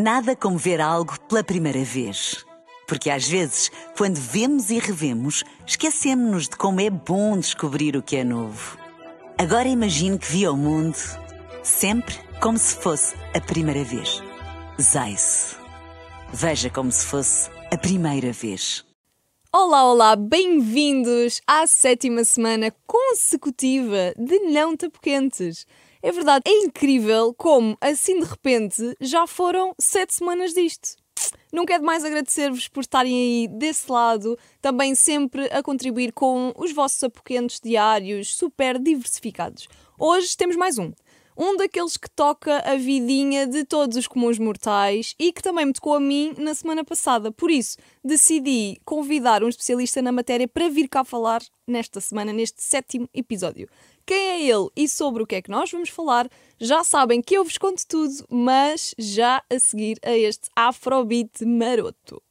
Nada como ver algo pela primeira vez. Porque às vezes, quando vemos e revemos, esquecemos-nos de como é bom descobrir o que é novo. Agora imagine que viu o mundo sempre como se fosse a primeira vez. Zais. Veja como se fosse a primeira vez. Olá, olá, bem-vindos à sétima semana consecutiva de Não Tapoquentes. É verdade, é incrível como, assim de repente, já foram sete semanas disto. Não quero demais agradecer-vos por estarem aí desse lado, também sempre a contribuir com os vossos apoquentos diários super diversificados. Hoje temos mais um um daqueles que toca a vidinha de todos os comuns mortais e que também me tocou a mim na semana passada. Por isso, decidi convidar um especialista na matéria para vir cá falar nesta semana, neste sétimo episódio. Quem é ele e sobre o que é que nós vamos falar? Já sabem que eu vos conto tudo, mas já a seguir a este Afrobeat maroto.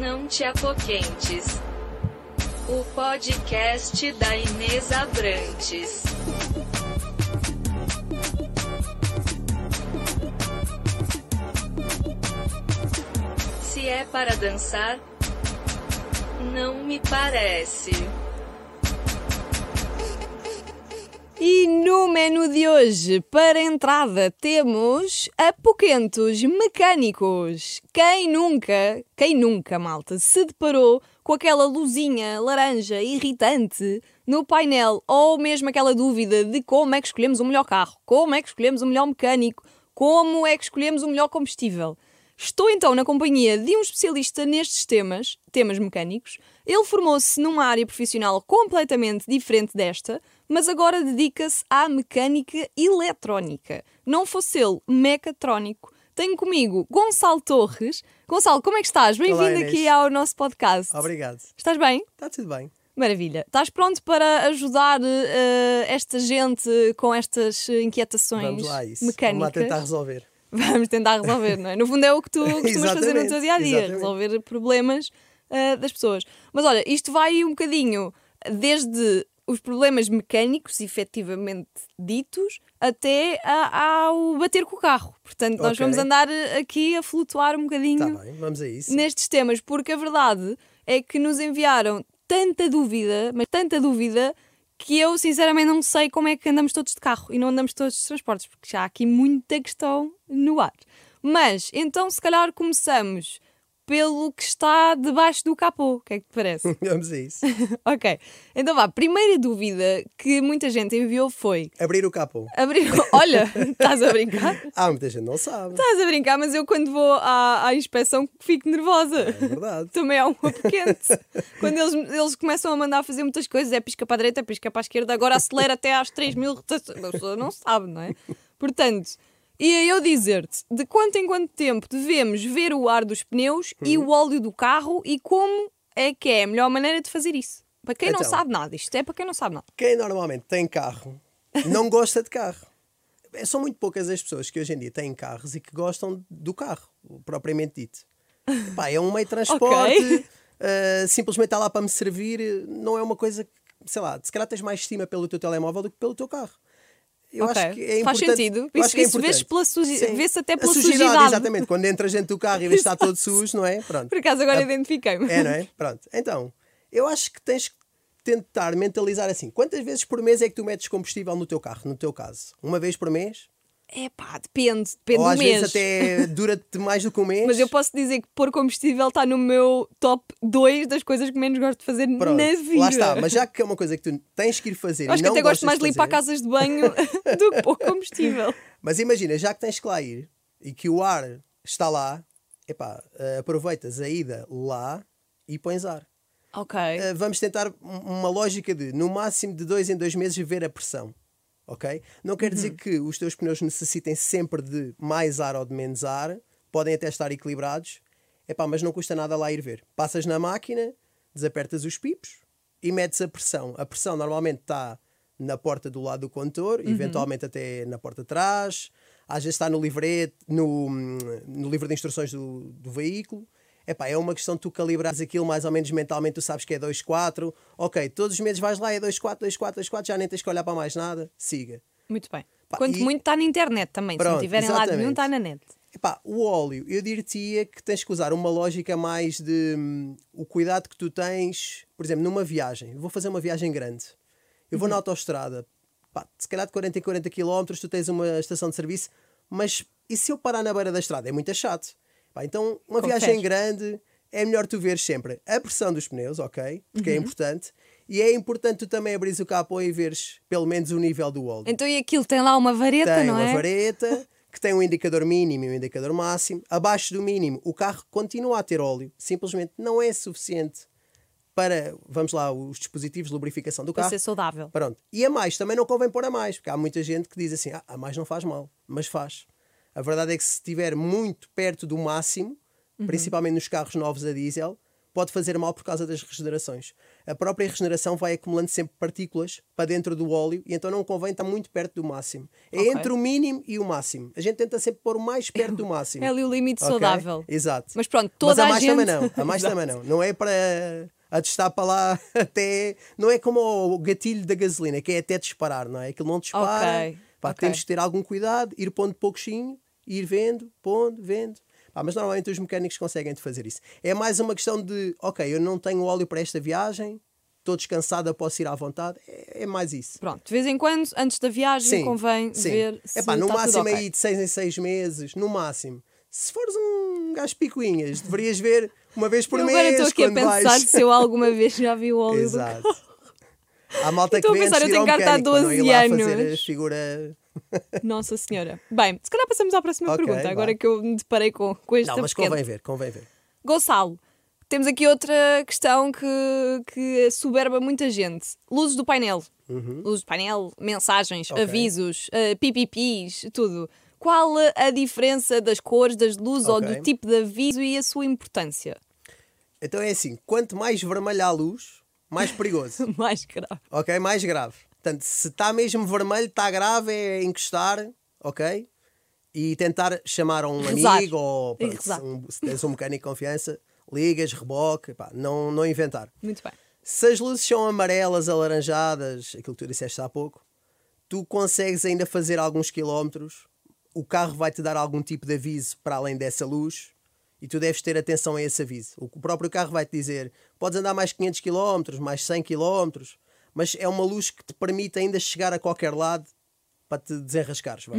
Não te apoquentes. O podcast da Inês Abrantes. Se é para dançar, não me parece. No menu de hoje, para entrada, temos apoquentos mecânicos. Quem nunca, quem nunca, malta, se deparou com aquela luzinha laranja irritante no painel ou mesmo aquela dúvida de como é que escolhemos o melhor carro, como é que escolhemos o melhor mecânico, como é que escolhemos o melhor combustível. Estou então na companhia de um especialista nestes temas, temas mecânicos. Ele formou-se numa área profissional completamente diferente desta, mas agora dedica-se à mecânica eletrónica. Não fosse ele mecatrónico, tenho comigo Gonçalo Torres. Gonçalo, como é que estás? Bem-vindo aqui ao nosso podcast. Obrigado. Estás bem? Está tudo bem. Maravilha. Estás pronto para ajudar uh, esta gente com estas inquietações Vamos lá, isso. mecânicas? Vamos lá tentar resolver. Vamos tentar resolver, não é? No fundo é o que tu costumas fazer no teu dia a dia, resolver problemas uh, das pessoas. Mas olha, isto vai um bocadinho desde os problemas mecânicos, efetivamente ditos, até a, ao bater com o carro. Portanto, nós okay. vamos andar aqui a flutuar um bocadinho tá bem, vamos a isso. nestes temas, porque a verdade é que nos enviaram tanta dúvida, mas tanta dúvida, que eu sinceramente não sei como é que andamos todos de carro e não andamos todos de transportes, porque já há aqui muita questão no ar. Mas então, se calhar, começamos pelo que está debaixo do capô. O que é que te parece? Vamos a isso. ok. Então vá, primeira dúvida que muita gente enviou foi... Abrir o capô. Abrir... Olha, estás a brincar? Há muita gente não sabe. Estás a brincar, mas eu quando vou à, à inspeção fico nervosa. É verdade. Também é um quente. quando eles, eles começam a mandar fazer muitas coisas, é pisca para a direita, pisca para a esquerda, agora acelera até às 3 mil rotações. A pessoa não sabe, não é? Portanto... E eu dizer-te de quanto em quanto tempo devemos ver o ar dos pneus uhum. e o óleo do carro e como é que é a melhor maneira de fazer isso. Para quem então, não sabe nada, isto é para quem não sabe nada. Quem normalmente tem carro não gosta de carro. É, são muito poucas as pessoas que hoje em dia têm carros e que gostam do carro, propriamente dito. É um meio de transporte, okay. uh, simplesmente está lá para me servir, não é uma coisa que, sei lá, se calhar tens mais estima pelo teu telemóvel do que pelo teu carro. Eu okay. acho que é Faz sentido. Isso, acho que é isso vê-se vê até pela a sujidade, sujidade. Exatamente, quando entra gente do carro e vê está todo sujo, não é? Pronto. Por acaso agora identifiquei-me. É, não é? Pronto. Então, eu acho que tens que tentar mentalizar assim. Quantas vezes por mês é que tu metes combustível no teu carro, no teu caso? Uma vez por mês? É pá, depende, depende Ou do às mês. vezes até dura-te mais do que um mês. Mas eu posso dizer que pôr combustível está no meu top 2 das coisas que menos gosto de fazer Pronto, na vida. Lá está, mas já que é uma coisa que tu tens que ir fazer. Acho que até gosto mais de limpar casas de banho do que pôr combustível. Mas imagina, já que tens que lá ir e que o ar está lá, epá, eh, aproveitas a ida lá e pões ar. Ok. Uh, vamos tentar uma lógica de, no máximo de dois em dois meses, ver a pressão ok? Não quer dizer uhum. que os teus pneus necessitem sempre de mais ar ou de menos ar, podem até estar equilibrados, Epá, mas não custa nada lá ir ver. Passas na máquina, desapertas os pipos e metes a pressão. A pressão normalmente está na porta do lado do condutor, uhum. eventualmente até na porta de trás, às vezes está no livret, no, no livro de instruções do, do veículo. Epá, é uma questão de tu calibrares aquilo mais ou menos mentalmente, tu sabes que é 2-4, ok, todos os meses vais lá, é 2-4, 2-4, 2-4, já nem tens que olhar para mais nada, siga. Muito bem. Pá, Quanto e- muito está na internet também. Se Pronto, não tiverem lado nenhum, exatamente. está na net. Epá, o óleo, eu diria que tens que usar uma lógica mais de hum, o cuidado que tu tens, por exemplo, numa viagem. Eu vou fazer uma viagem grande. Eu Uhum. vou na autoestrada, pá, se calhar de 40 em 40 km, tu tens uma estação de serviço, mas e se eu parar na beira da estrada? É muito chato. Pá, então, uma Confere. viagem grande é melhor tu veres sempre a pressão dos pneus, ok? Porque Uhum. é importante. E é importante tu também abrires o capô e veres pelo menos o nível do óleo Então e aquilo tem lá uma vareta, tem não uma é? vareta que tem um indicador mínimo e um indicador máximo. Abaixo do mínimo, o carro continua a ter óleo. Simplesmente não é suficiente para, vamos lá, os dispositivos de lubrificação do Para carro. ser saudável. Pronto. E a mais, também não convém pôr a mais, porque há muita gente que diz assim: ah, a mais não faz mal, mas faz. A verdade é que se estiver muito perto do máximo, Uhum. principalmente nos carros novos a diesel, pode fazer mal por causa das regenerações. A própria regeneração vai acumulando sempre partículas para dentro do óleo e então não convém estar muito perto do máximo. É Ok. entre o mínimo e o máximo. A gente tenta sempre pôr o mais perto do máximo. É ali o limite Ok? saudável. Exato. Mas pronto, Mas toda a a mais gente- também não. A mais também não. Não é para a testar para lá até. Não é como o gatilho da gasolina, que é até disparar, não é? Aquilo não dispara. Ok, Pá, ok. Temos que ter algum cuidado, ir pondo pouquinho, ir vendo, pondo, vendo. Pá, mas normalmente os mecânicos conseguem fazer isso. É mais uma questão de, ok, eu não tenho óleo para esta viagem, estou descansada, posso ir à vontade. É, é mais isso. Pronto, de vez em quando, antes da viagem, convém sim. ver se Epá, no máximo ok. aí de 6 em 6 meses, no máximo. Se fores um gajo picuinhas, deverias ver uma vez por eu mês. agora estou aqui a pensar vais... se eu alguma vez já vi o óleo do Exato. carro. Há malta que Estou a vem pensar, eu tenho carta há mecânico, para não ir 12 lá anos. fazer a figura... Nossa Senhora. Bem, se calhar passamos à próxima Ok, pergunta, vá. agora que eu me deparei com, com esta Não, mas pequena. convém ver, convém ver. Gonçalo, temos aqui outra questão que, que soberba muita gente. Luzes do painel. Luzes do painel, mensagens, Uhum. Ok. avisos, uh, PPPs, tudo. Qual a- diferença das cores, das luzes ou Ok. do tipo de aviso e a sua importância? Então é assim, quanto mais vermelha a luz, mais perigoso. Mais grave. ok? Mais grave. Portanto, se está mesmo vermelho, está grave, é encostar, ok? E tentar chamar a um Rezar. amigo ou pronto, se, um, se tens um mecânico de confiança, ligas, reboque, pá, não, não inventar. Muito bem. Se as luzes são amarelas, alaranjadas, aquilo que tu disseste há pouco, tu consegues ainda fazer alguns quilómetros, o carro vai-te dar algum tipo de aviso para além dessa luz e tu deves ter atenção a esse aviso. O próprio carro vai-te dizer, podes andar mais 500 km, mais 100 km, mas é uma luz que te permite ainda chegar a qualquer lado para te desenrascares. vá.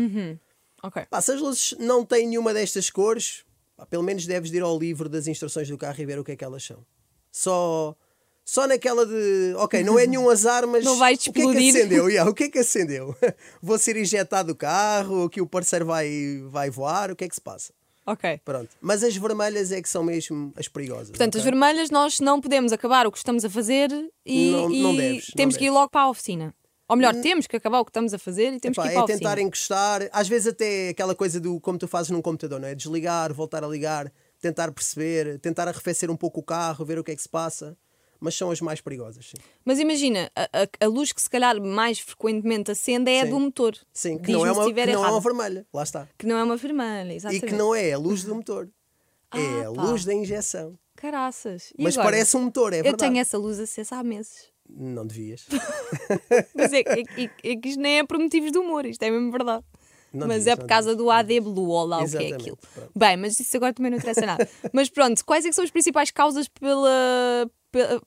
Ok. Pá, se as luzes não têm nenhuma destas cores, pá, pelo menos deves de ir ao livro das instruções do carro e ver o que é que elas são. Só, só naquela de, ok, não é nenhum azar, mas Não vais o que é que acendeu? Yeah, o que é que acendeu? Vou ser injetado do carro, que o parceiro vai, vai voar, o que é que se passa? Ok. Pronto. Mas as vermelhas é que são mesmo as perigosas. Portanto, ok? as vermelhas nós não podemos acabar o que estamos a fazer e, Não- e não deves, temos que ir logo para a oficina. Ou melhor, temos que acabar o que estamos a fazer e temos Epá, que ir para é a oficina. tentar encostar, às vezes até aquela coisa do como tu fazes num computador, não é? Desligar, voltar a ligar, tentar perceber, tentar arrefecer um pouco o carro, ver o que é que se passa. Mas são as mais perigosas, sim. Mas imagina, a, a- a luz que se calhar mais frequentemente acende é a do motor. Sim, que não é uma, que não é uma vermelha, lá está. Que não é uma vermelha, E exatamente. que não é a luz do motor. é Ah, a pá. luz da injeção. Caraças. E Mas agora? parece um motor, é Eu verdade. tenho essa luz acesa há meses. Não devias. Mas é, é, é- é que isto nem é por motivos de humor, isto é mesmo verdade. Não mas devias, é por causa devias, do AD Blue, ou lá o que é aquilo. pronto. Bem, mas isso agora também não interessa nada. mas pronto, quais é que são as principais causas pela, pela,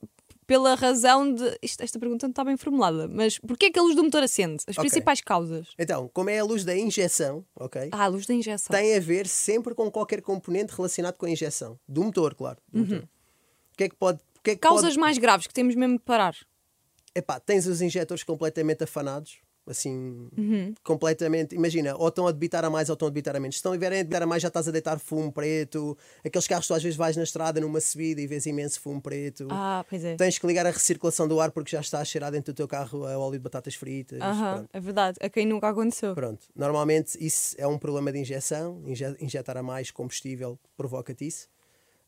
pela razão de. Isto, esta pergunta não está bem formulada, mas porquê é que a luz do motor acende? As Ok. principais causas. Então, como é a luz da injeção, ok? Ah, a luz da injeção. Tem a ver sempre com qualquer componente relacionado com a injeção. Do motor, claro. do motor. O que é que pode. Que é que Causas pode... mais graves que temos mesmo de parar. Epá, tens os injetores completamente afanados, assim, Uhum. completamente. Imagina, ou estão a debitar a mais ou estão a debitar a menos. Se estão a debitar a mais, já estás a deitar fumo preto. Aqueles carros que tu às vezes vais na estrada numa subida e vês imenso fumo preto. Ah, pois é. Tens que ligar a recirculação do ar porque já está a cheirar dentro do teu carro a óleo de batatas fritas. Aham, é verdade. A quem nunca aconteceu. Pronto. Normalmente isso é um problema de injeção. Inje- Injetar a mais combustível provoca-te isso.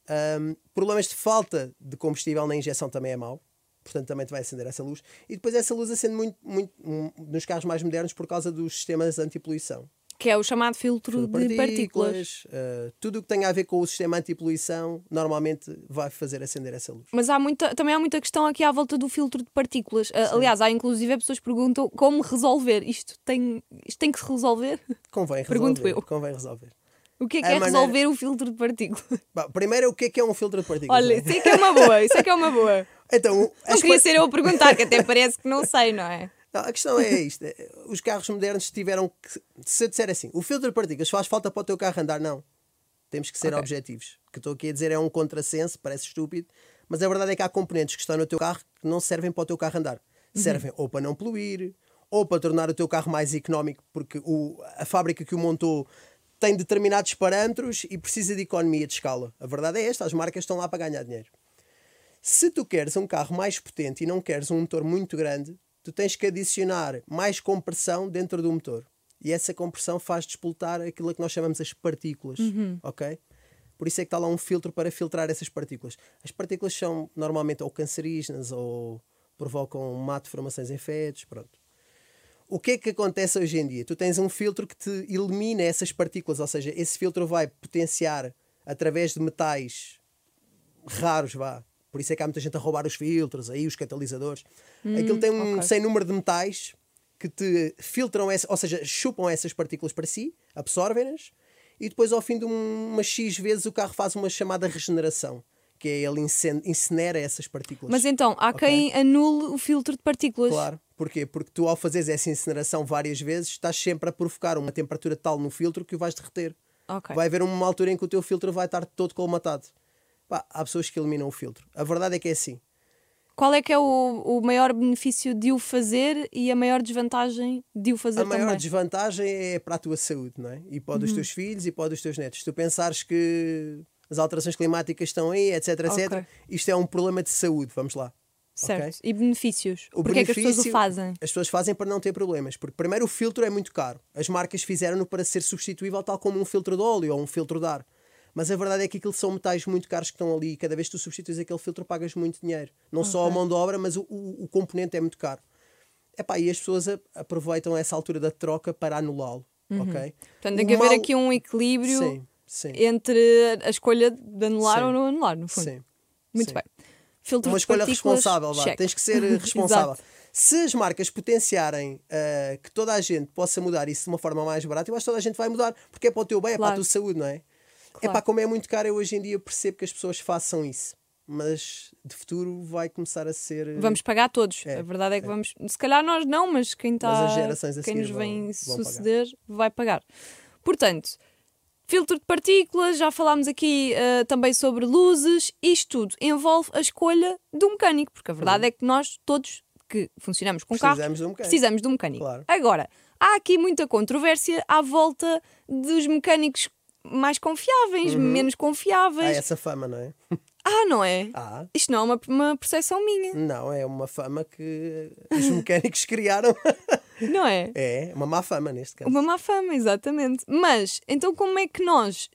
Ahm, problemas de falta de combustível na injeção também é mau. Portanto, também te vai acender essa luz. E depois essa luz acende muito, muito nos carros mais modernos por causa dos sistemas de antipoluição. Que é o chamado filtro, de partículas. uh, tudo o que tem a ver com o sistema antipoluição normalmente vai fazer acender essa luz. Mas há muita, também há muita questão aqui à volta do filtro de partículas. Uh, aliás, há inclusive pessoas que perguntam como resolver. Isto tem, isto tem que se resolver? Convém Pergunto resolver. eu. Convém resolver. O que é que A é maneira- resolver o filtro de partículas? Primeiro, o que é que é um filtro de partículas? Olha, é? isso é que é uma boa, isso é que é uma boa. Então, Não queria ser eu a perguntar, que até parece que não sei, não é? Não, a questão é isto: é, os carros modernos tiveram que. Se eu disser assim, o filtro de partículas faz falta para o teu carro andar, não. Temos que ser Ok. objetivos. O que estou aqui a dizer é um contrassenso, parece estúpido, mas a verdade é que há componentes que estão no teu carro que não servem para o teu carro andar. Servem ou para não poluir, ou para tornar o teu carro mais económico, porque o, a fábrica que o montou tem determinados parâmetros e precisa de economia de escala. A verdade é esta: as marcas estão lá para ganhar dinheiro. Se tu queres um carro mais potente e não queres um motor muito grande, tu tens que adicionar mais compressão dentro do motor. E essa compressão faz despoltar aquilo que nós chamamos as partículas, ok? Por isso é que está lá um filtro para filtrar essas partículas. As partículas são normalmente ou cancerígenas ou provocam mato formações em fetos, pronto. O que é que acontece hoje em dia? Tu tens um filtro que te elimina essas partículas, ou seja, esse filtro vai potenciar através de metais raros, vá. Por isso é que há muita gente a roubar os filtros, aí os catalisadores. Aquilo tem um ok. sem número de metais que te filtram, essa, ou seja, chupam essas partículas para si, absorvem-nas, e depois ao fim de um- umas X vezes o carro faz uma chamada regeneração, que é ele incinera essas partículas. Mas então, há quem anule o filtro de partículas. Claro. Porquê? Porque tu, ao fazeres essa incineração várias vezes, estás sempre a provocar uma temperatura tal no filtro que o vais derreter. Ok. Vai haver uma altura em que o teu filtro vai estar todo colmatado. Pá, há pessoas que eliminam o filtro. A verdade é que é assim. Qual é que é o, o maior benefício de o fazer e a maior desvantagem de o fazer a maior também? desvantagem é para a tua saúde, não é? E para Uhum. dos teus filhos e para o dos teus netos. Se tu pensares que as alterações climáticas estão aí, etc, etc, Ok. isto é um problema de saúde. Vamos lá. Certo. ok? E benefícios? O Porquê é que as pessoas o benefício- fazem? As pessoas fazem para não ter problemas. Porque, primeiro, o filtro é muito caro. As marcas fizeram-no para ser substituível, tal como um filtro de óleo ou um filtro de ar. Mas a verdade é que aquilo são metais muito caros que estão ali. E cada vez que tu substituis aquele filtro, pagas muito dinheiro. Não só a mão de obra, mas o, o, o componente é muito caro. Epá, e as pessoas aproveitam essa altura da troca para anulá-lo. Uhum. Portanto, tem que haver mal- aqui um equilíbrio Sim, sim. entre a escolha de anular Sim. ou não anular, no fundo. sim Muito bem. Filtro uma escolha responsável, vá. tens que ser eh, responsável. Se as marcas potenciarem eh, que toda a gente possa mudar isso de uma forma mais barata, eu acho que toda a gente vai mudar, porque é para o teu bem, é para a Claro. tua saúde, não é? É Claro. para como é muito caro, eu hoje em dia percebo que as pessoas façam isso, mas de futuro vai começar a ser. eh, Vamos pagar todos. É, a verdade é que é. vamos. Se calhar nós não, mas quem está. as gerações a quem nos vem vão- vão pagar. suceder vai pagar. Portanto, filtro de partículas, já falámos aqui eh, também sobre luzes. Isto tudo envolve a escolha do mecânico, porque a verdade é que nós todos que funcionamos com Precisamos de um mecânico. precisamos de um mecânico. Claro. Agora, há aqui muita controvérsia à volta dos mecânicos mais confiáveis, menos Há confiáveis. essa fama, não é? Ah, não é? Há. Isto não é uma, uma percepção minha, Não, é uma fama que os mecânicos criaram. não é? é, uma má fama neste caso. Uma má fama, exatamente. Mas, então como é que nós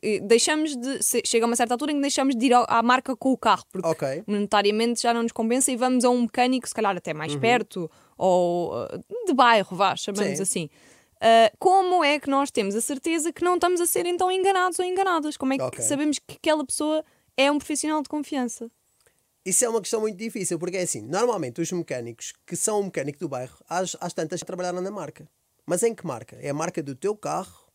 eh, deixamos de. Chega a uma certa altura em que deixamos de ir à marca com o carro, porque Ok. monetariamente já não nos compensa e vamos a um mecânico, se calhar até mais perto, ou eh, de bairro, vá, chamamos Uhum. Sim. assim. Ah, como é que nós temos a certeza que não estamos a ser então enganados ou enganadas? Como é que Ok. sabemos que aquela pessoa é um profissional de confiança? Isso é uma questão muito difícil, porque é assim, normalmente os mecânicos que são o mecânico do bairro, às, às tantas trabalharam na marca. Mas em que marca? É a marca do teu carro?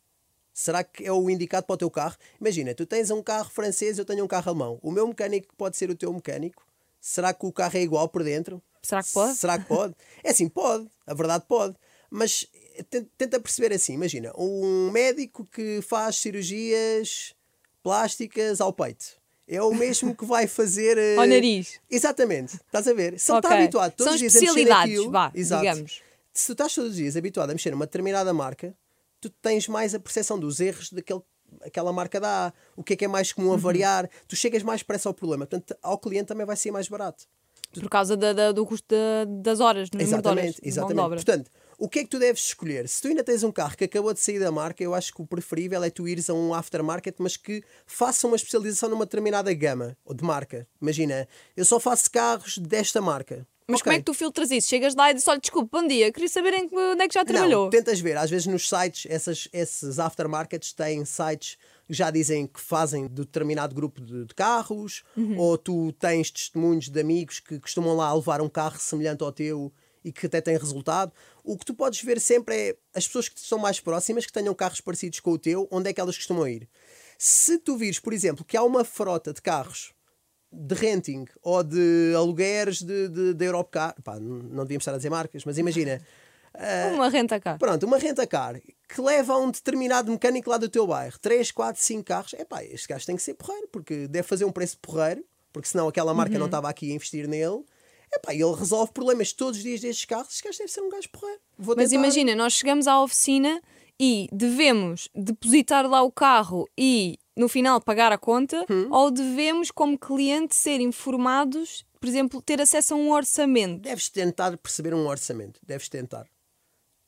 Será que é o indicado para o teu carro? Imagina, tu tens um carro francês, eu tenho um carro alemão. O meu mecânico pode ser o teu mecânico? Será que o carro é igual por dentro? Será que pode? Será que pode? É assim, pode. A verdade pode. Mas tenta perceber assim, imagina, um médico que faz cirurgias plásticas ao peito. É o mesmo que vai fazer... eh, Ao nariz. Exatamente, estás a ver? Se ele está Ok. habituado todos São os dias a mexer naquilo, vá, exato. digamos. Se tu estás todos os dias habituado a mexer numa determinada marca, tu tens mais a percepção dos erros daquele aquela marca dá, o que é que é mais Uhum. comum a variar, tu chegas mais depressa ao problema, portanto ao cliente também vai ser mais barato. Por causa da- da- do custo da- das horas, no número de horas. Exatamente, exatamente. Portanto, o que é que tu deves escolher? Se tu ainda tens um carro que acabou de sair da marca, eu acho que o preferível é tu ires a um aftermarket, mas que faça uma especialização numa determinada gama ou de marca. Imagina, eu só faço carros desta marca. Mas como Ok. é que tu filtras isso? Chegas lá e dizes: olha, desculpa, bom dia, queria saber em que- onde é que já trabalhou. Não, tentas ver. Às vezes nos sites, essas, esses aftermarkets têm sites que já dizem que fazem de determinado grupo de, de carros, Uhum. ou tu tens testemunhos de amigos que costumam lá levar um carro semelhante ao teu e que até têm resultado. O que tu podes ver sempre é as pessoas que são mais próximas, que tenham carros parecidos com o teu, onde é que elas costumam ir. Se tu vires, por exemplo, que há uma frota de carros de renting ou de alugueres de, de, de Europcar, pá, não devíamos estar a dizer marcas, mas imagina, Uma renta cá. Pronto, uma renta-car que leva a um determinado mecânico lá do teu bairro 3, 4, 5 carros, é pá, este gajo tem que ser porreiro, porque deve fazer um preço porreiro, porque senão aquela marca Uhum. não estava aqui a investir nele. É pá, ele resolve problemas todos os dias destes carros, este gajo deve ser um gajo porreiro. Vou Mas tentar. imagina, nós chegamos à oficina e devemos depositar lá o carro e no final pagar a conta, Hum. ou devemos, como cliente, ser informados, por exemplo, ter acesso a um orçamento. Deves tentar perceber um orçamento, deves tentar.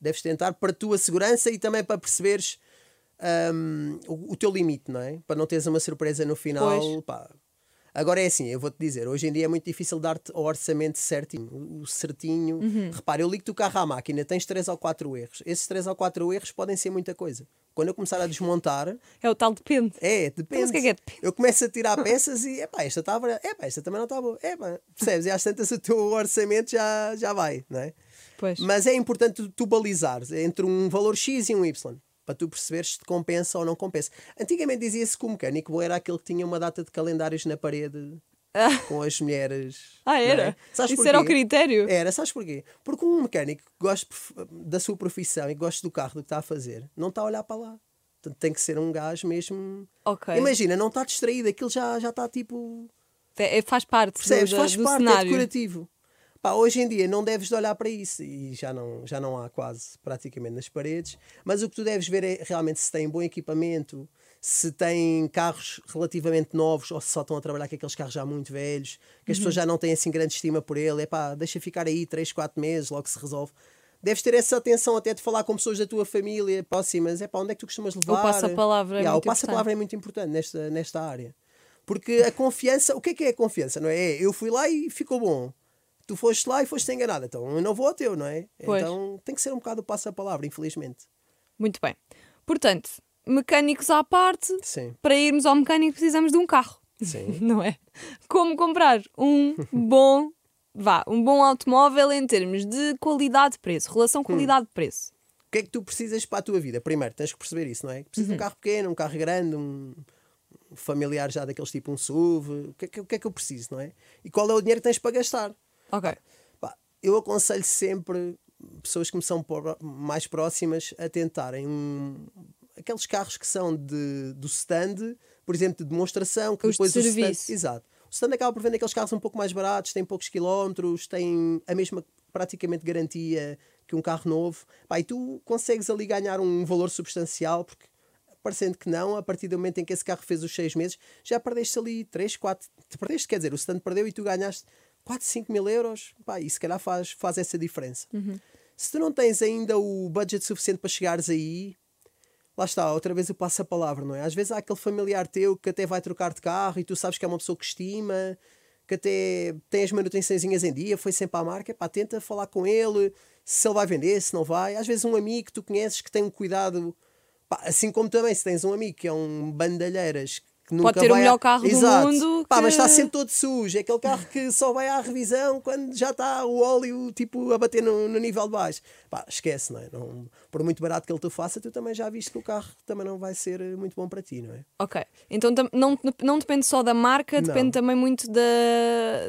Deves tentar para a tua segurança e também para perceberes hum, o, o teu limite, não é? Para não teres uma surpresa no final. Pois. pá. Agora é assim, eu vou-te dizer, hoje em dia é muito difícil dar-te o orçamento certinho, o certinho. Uhum. Repara, eu ligo-te o carro à máquina, tens 3 ou 4 erros. Esses 3 ou 4 erros podem ser muita coisa. Quando eu começar a desmontar, É o tal depende. é, depende. Mas o que é que é depende? Eu começo a tirar peças e, epá, esta está epá, esta também não está boa. Epá, percebes? E às tantas o teu orçamento já, já vai, não é? Pois. Mas é importante tu, tu balizares entre um valor X e um Y. Para tu perceberes se te compensa ou não compensa. Antigamente dizia-se que o mecânico bom era aquele que tinha uma data de calendários na parede com as mulheres. Ah, não era? é? Isso porquê? era o critério? Era, sabes porquê? Porque um mecânico que gosta da sua profissão e gosta do carro, do que está a fazer, não está a olhar para lá. Portanto, tem que ser um gajo mesmo. Ok. Imagina, não está distraído, aquilo já, já está tipo. É- faz parte Percebes? do, Faz do parte, é cenário. decorativo. Pá, hoje em dia não deves de olhar para isso e já não, já não há quase praticamente nas paredes, mas o que tu deves ver é realmente se tem bom equipamento, se tem carros relativamente novos ou se só estão a trabalhar com aqueles carros já muito velhos, que as Uhum. pessoas já não têm assim grande estima por ele, é pá, deixa ficar aí 3, 4 meses, logo se resolve. Deves ter essa atenção até de falar com pessoas da tua família próximas, é pá, onde é que tu costumas levar? passa-palavra é Yeah, O passa-palavra é muito importante nesta, nesta área. Porque a confiança, o que é que é a confiança? Não é? É, eu fui lá e ficou bom. Tu foste lá e foste enganado, então eu não vou ao teu, não é? Pois. Então tem que ser um bocado o passa-palavra, infelizmente. Muito bem. Portanto, mecânicos à parte, Sim. para irmos ao mecânico precisamos de um carro. Sim. Não é? Como comprar um bom, vá, um bom automóvel em termos de qualidade-preço, relação qualidade-preço. O que é que tu precisas para a tua vida? Primeiro, tens que perceber isso, não é? Precisas de um carro pequeno, um carro grande, um um familiar já daqueles tipo um SUV. O que, é que, o que é que eu preciso, não é? E qual é o dinheiro que tens para gastar? Ok. Pá, eu aconselho sempre pessoas que me são mais próximas a tentarem um- aqueles carros que são de, do stand, por exemplo, de demonstração, que Os de depois o stand, serviço. exato. O stand acaba por vender aqueles carros um pouco mais baratos, têm poucos quilómetros, têm a mesma praticamente garantia que um carro novo. Pá, e tu consegues ali ganhar um valor substancial, porque parecendo que não, a partir do momento em que esse carro fez os seis meses, já perdeste ali 3, 4. Te perdeste, quer dizer, o stand perdeu e tu ganhaste 4, 5 mil euros. Pá, e se calhar faz, faz essa diferença. Se tu não tens ainda o budget suficiente para chegares aí, lá está, outra vez eu passo a palavra, não é? Às vezes há aquele familiar teu que até vai trocar de carro e tu sabes que é uma pessoa que estima, que até tem as manutençõezinhas em dia, foi sempre à marca, pá, tenta falar com ele, se ele vai vender, se não vai. Às vezes um amigo que tu conheces que tem um cuidado, pá, assim como também se tens um amigo que é um bandalheiras que nunca ter o melhor à- carro do Exato. mundo Pá, mas que- está sempre todo sujo, é aquele carro que só vai à revisão quando já está o óleo tipo a bater no, no nível de baixo. Pá, esquece, não é? Não, por muito barato que ele te faça, tu também já viste que o carro também não vai ser eh, muito bom para ti, não é? Ok. Então não, não depende só da marca, Não. depende também muito da,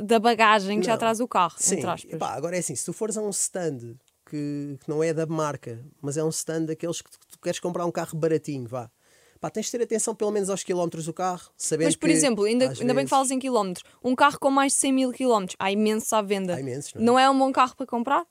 da bagagem que já Não. traz o carro, Sim, pá, agora é assim, se tu fores a um stand que, que não é da marca, mas é um stand daqueles que tu, tu queres comprar um carro baratinho, vá. Pá, tens de ter atenção pelo menos aos quilómetros do carro, sabendo Mas, por que, exemplo, ainda, ainda bem vezes- que falas em quilómetros. Um carro com mais de 100 mil quilómetros, há imensos à venda. Há imensos, não é? não é um bom carro para comprar?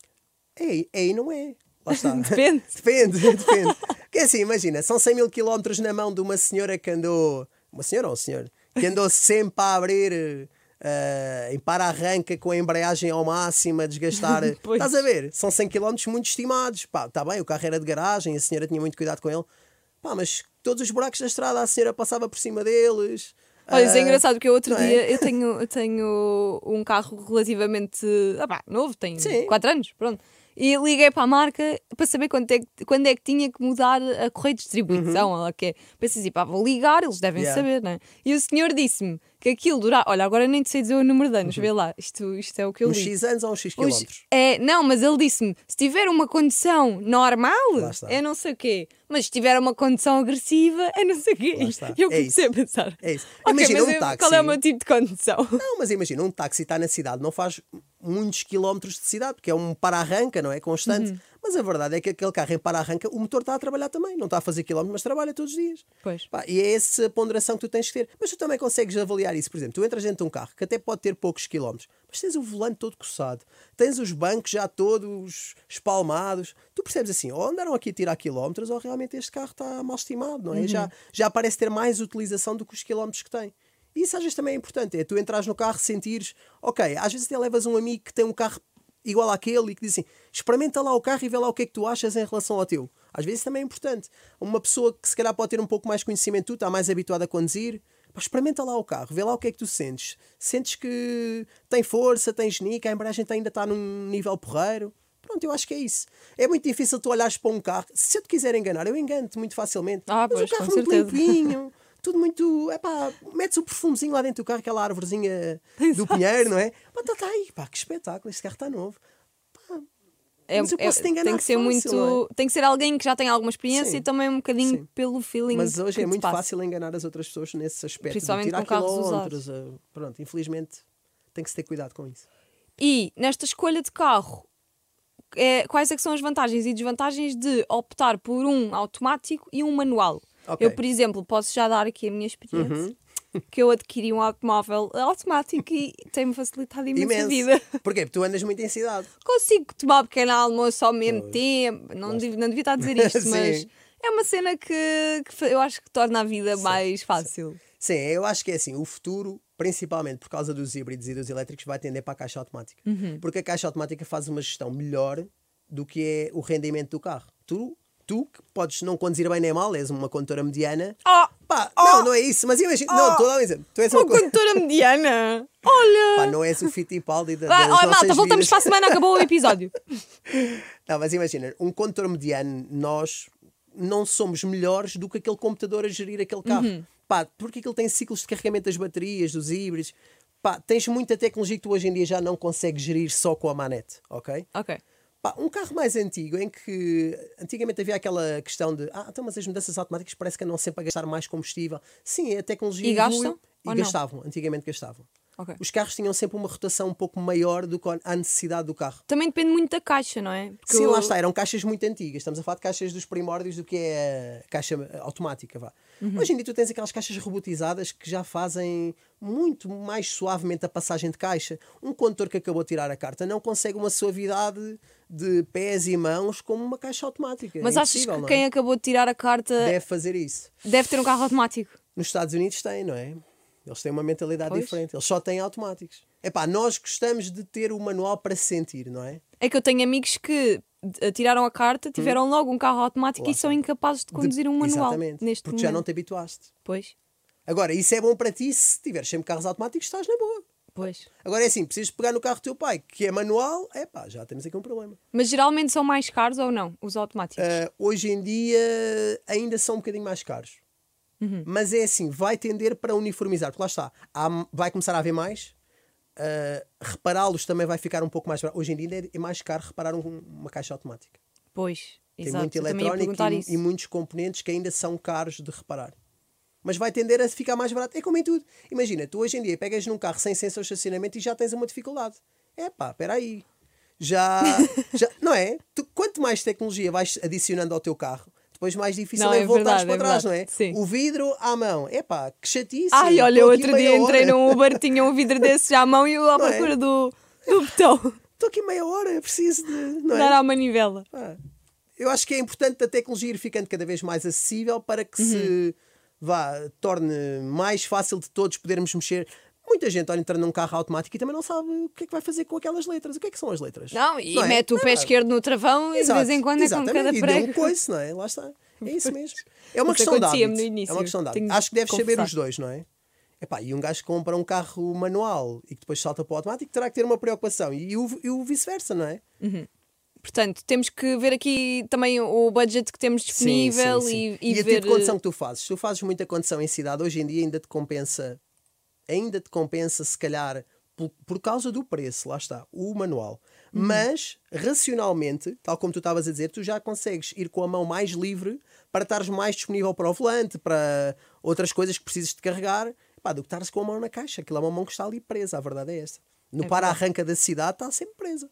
É, é e não é. Lá está. Depende. depende, depende. Porque assim, imagina, são 100 mil quilómetros na mão de uma senhora que andou. Uma senhora ou um senhor? Que andou sempre a abrir. eh, em para-arranca com a embreagem ao máximo, a desgastar. Estás a ver? São 100 km muito estimados. Pá, está bem, o carro era de garagem, a senhora tinha muito cuidado com ele. Pá, mas todos os buracos da estrada, a senhora passava por cima deles. Olha, isso é Ah, engraçado porque eu outro não é? dia eu tenho, eu tenho um carro relativamente ah pá, novo, tem Sim. 4 anos, pronto. E liguei para a marca para saber quando é, que, quando é que tinha que mudar a correia de distribuição. Ela quer. Pensei assim, pá, vou ligar, eles devem Uhum. Yeah. saber, não é? E o senhor disse-me que aquilo durava. Olha, agora nem te sei dizer o número de anos, vê lá, isto, isto é o que eu Uns li. X anos ou uns X Os- quilómetros? é, não, mas ele disse-me: se tiver uma condição normal, Lá está. é não sei o quê. Mas se tiver uma condição agressiva, é não sei o quê. Lá está. E eu É comecei a pensar: É isso. ok, Imagina mas um eu- táxi. qual é o meu tipo de condição? Não, mas imagina, um táxi está na cidade, não faz muitos quilómetros de cidade, porque é um para-arranca, não é? Constante. Uhum. Mas a verdade é que aquele carro em para-arranca, o motor está a trabalhar também. Não está a fazer quilómetros, mas trabalha todos os dias. Pois. Pá, e é essa ponderação que tu tens que ter. Mas tu também consegues avaliar isso. Por exemplo, tu entras dentro de um carro que até pode ter poucos quilómetros, mas tens o volante todo coçado, tens os bancos já todos espalmados. Tu percebes assim, ou andaram aqui a tirar quilómetros, ou realmente este carro está mal estimado, não é? Já, já parece ter mais utilização do que os quilómetros que tem. Isso às vezes também é importante, é tu entrares no carro, sentires, ok, às vezes até levas um amigo que tem um carro igual àquele e que diz assim, experimenta lá o carro e vê lá o que é que tu achas em relação ao teu. Às vezes também é importante. Uma pessoa que se calhar pode ter um pouco mais conhecimento, tu está mais habituada a conduzir, pá, experimenta lá o carro, vê lá o que é que tu sentes. Sentes que tem força, tem genica, a embreagem ainda está num nível porreiro. Pronto, eu acho que é isso. É muito difícil tu olhares para um carro. Se eu te quiser enganar, eu engano-te muito facilmente. Ah, Mas pois, o carro com muito certeza. limpinho, tudo muito. É pá, metes o perfumezinho lá dentro do carro, aquela árvorezinha do pinheiro, não é? Pá, tá, tá aí, pá, que espetáculo, este carro está novo. Pá, É, Mas eu é- posso te enganar tem que ser fácil, muito. não Tem que ser alguém que já tem alguma experiência Sim. e também um bocadinho Sim. pelo feeling. Mas hoje é muito passa. fácil enganar as outras pessoas nesse aspecto. Principalmente de tirar com carros quilómetros. eh, Pronto, infelizmente tem que se ter cuidado com isso. E nesta escolha de carro, é, quais é são as vantagens e desvantagens de optar por um automático e um manual? Ok. Eu, por exemplo, posso já dar aqui a minha experiência. Que eu adquiri um automóvel automático e tem-me facilitado imenso, a Imenso. vida. Porquê? Porque tu andas muito em cidade. Consigo tomar pequeno almoço ao mesmo tempo. Não, devia, não devia estar a dizer isto, Sim. mas é uma cena que, que eu acho que torna a vida mais fácil. Sim, eu acho que é assim, o futuro, principalmente por causa dos híbridos e dos elétricos, vai tender para a caixa automática. Uhum. Porque a caixa automática faz uma gestão melhor do que é o rendimento do carro. Tu, tu que podes não conduzir bem nem mal, és uma condutora mediana. Oh, Pá, não, não é isso, mas imagina, não, estou a dar um exemplo. Tu és uma uma co- condutora mediana! Olha! Pá, não és o Fittipaldi da, Vai, das olha, malta, voltamos para a semana, acabou o episódio. Não, mas imagina, um condutor mediano, nós não somos melhores do que aquele computador a gerir aquele carro. Uhum. Pá, porque aquilo tem ciclos de carregamento das baterias, dos híbridos. Pá, tens muita tecnologia que tu hoje em dia já não consegues gerir só com a manete, ok? ok. Pá, um carro mais antigo, em que antigamente havia aquela questão de ah, então, mas as mudanças automáticas parece que andam sempre a gastar mais combustível. Sim, a tecnologia E gastam e gastavam, antigamente gastavam. Ok. Os carros tinham sempre uma rotação um pouco maior do que a necessidade do carro. Também depende muito da caixa, não é? Porque Sim, eu- lá está, eram caixas muito antigas. Estamos a falar de caixas dos primórdios do que é caixa automática. Vá. Uhum. Hoje em dia tu tens aquelas caixas robotizadas que já fazem muito mais suavemente a passagem de caixa. Um condutor que acabou de tirar a carta não consegue uma suavidade de pés e mãos como uma caixa automática. Mas é achas que é? quem acabou de tirar a carta deve, deve fazer isso? ter um carro automático? Nos Estados Unidos tem, não é? Eles têm uma mentalidade Pois. diferente. Eles só têm automáticos. Epá, nós gostamos de ter o manual para se sentir, não é? É que eu tenho amigos que eh, tiraram a carta, tiveram logo um carro automático Hum. Lá e são incapazes de conduzir De- um manual. Exatamente. Neste porque já não momento. te habituaste. Pois, Agora, isso é bom para ti se tiveres sempre carros automáticos, estás na boa. pois. Agora é assim, precisas pegar no carro do teu pai, que é manual, é pá, já temos aqui um problema. Mas geralmente são mais caros ou não, os automáticos? Ah, hoje em dia ainda são um bocadinho mais caros. Uhum. Mas é assim, vai tender para uniformizar, porque lá está, há- vai começar a haver mais. ah, repará-los também vai ficar um pouco mais barato. Hoje em dia é mais caro reparar um- uma caixa automática. Pois, Tem exato. muito eletrónico e, e muitos componentes que ainda são caros de reparar. Mas vai tender a ficar mais barato. É como em tudo. Imagina, tu hoje em dia pegas num carro sem sensor de estacionamento e já tens uma dificuldade. É pá, espera aí. Já, já. Não é? Tu, quanto mais tecnologia vais adicionando ao teu carro, depois mais difícil Não, é, é voltares para é trás, não é? Sim. O vidro à mão. É pá, que chatice. Ai, olha, outro dia entrei hora. num Uber, tinha um vidro desses à mão e eu à Não é? procura do, do botão. Estou aqui meia hora, preciso de. Não é? Dar à manivela. Ah, eu acho que é importante a tecnologia ir ficando cada vez mais acessível para que Uhum. se vá, torne mais fácil de todos podermos mexer. Muita gente olha entrar num carro automático e também não sabe o que é que vai fazer com aquelas letras. O que é que são as letras? Não, e é? mete o pé esquerdo no travão e de vez em quando é com cada e deu prego. um coice, não é? Lá está. É isso mesmo. É uma questão de hábito. no início, É uma questão de hábito. Acho que deves de saber os dois, não é? Epá, e um gajo que compra um carro manual e que depois salta para o automático terá que ter uma preocupação. E o, e o vice-versa, não é? Portanto, temos que ver aqui também o budget que temos disponível e, e, a ver. tipo de condição que tu fazes. Se tu fazes muita condição em cidade, hoje em dia ainda te compensa, ainda te compensa, se calhar, por, por causa do preço, lá está, o manual. Uhum. Mas, racionalmente, tal como tu estavas a dizer, tu já consegues ir com a mão mais livre para estares mais disponível para o volante, para outras coisas que precisas de carregar, pá, do que estares com a mão na caixa. Aquilo é uma mão que está ali presa, a verdade é esta. No É para-arranca da cidade está sempre presa.